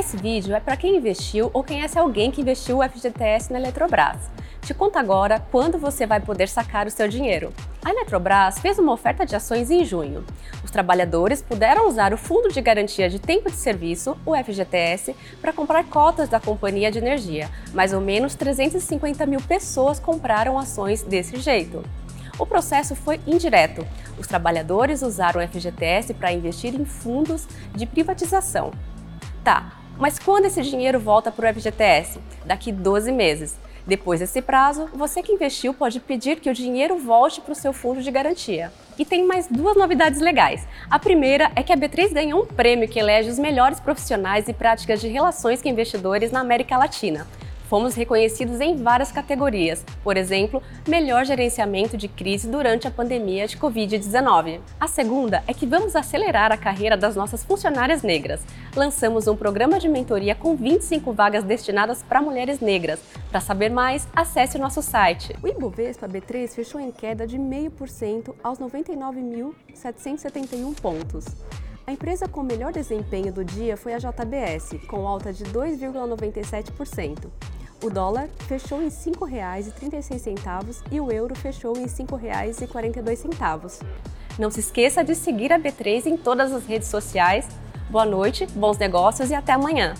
Esse vídeo é para quem investiu ou conhece alguém que investiu o FGTS na Eletrobras. Te conto agora quando você vai poder sacar o seu dinheiro. A Eletrobras fez uma oferta de ações em junho. Os trabalhadores puderam usar o Fundo de Garantia de Tempo de Serviço, o FGTS, para comprar cotas da companhia de energia. Mais ou menos 350 mil pessoas compraram ações desse jeito. O processo foi indireto. Os trabalhadores usaram o FGTS para investir em fundos de privatização. Tá, mas quando esse dinheiro volta para o FGTS? Daqui 12 meses. Depois desse prazo, você que investiu pode pedir que o dinheiro volte para o seu fundo de garantia. E tem mais duas novidades legais. A primeira é que a B3 ganhou um prêmio que elege os melhores profissionais e práticas de relações com investidores na América Latina. Fomos reconhecidos em várias categorias, por exemplo, melhor gerenciamento de crise durante a pandemia de Covid-19. A segunda é que vamos acelerar a carreira das nossas funcionárias negras. Lançamos um programa de mentoria com 25 vagas destinadas para mulheres negras. Para saber mais, acesse o nosso site. O Ibovespa B3 fechou em queda de 0,5% aos 99.771 pontos. A empresa com melhor desempenho do dia foi a JBS, com alta de 2,97%. O dólar fechou em R$ 5,36 e o euro fechou em R$ 5,42. Não se esqueça de seguir a B3 em todas as redes sociais. Boa noite, bons negócios e até amanhã!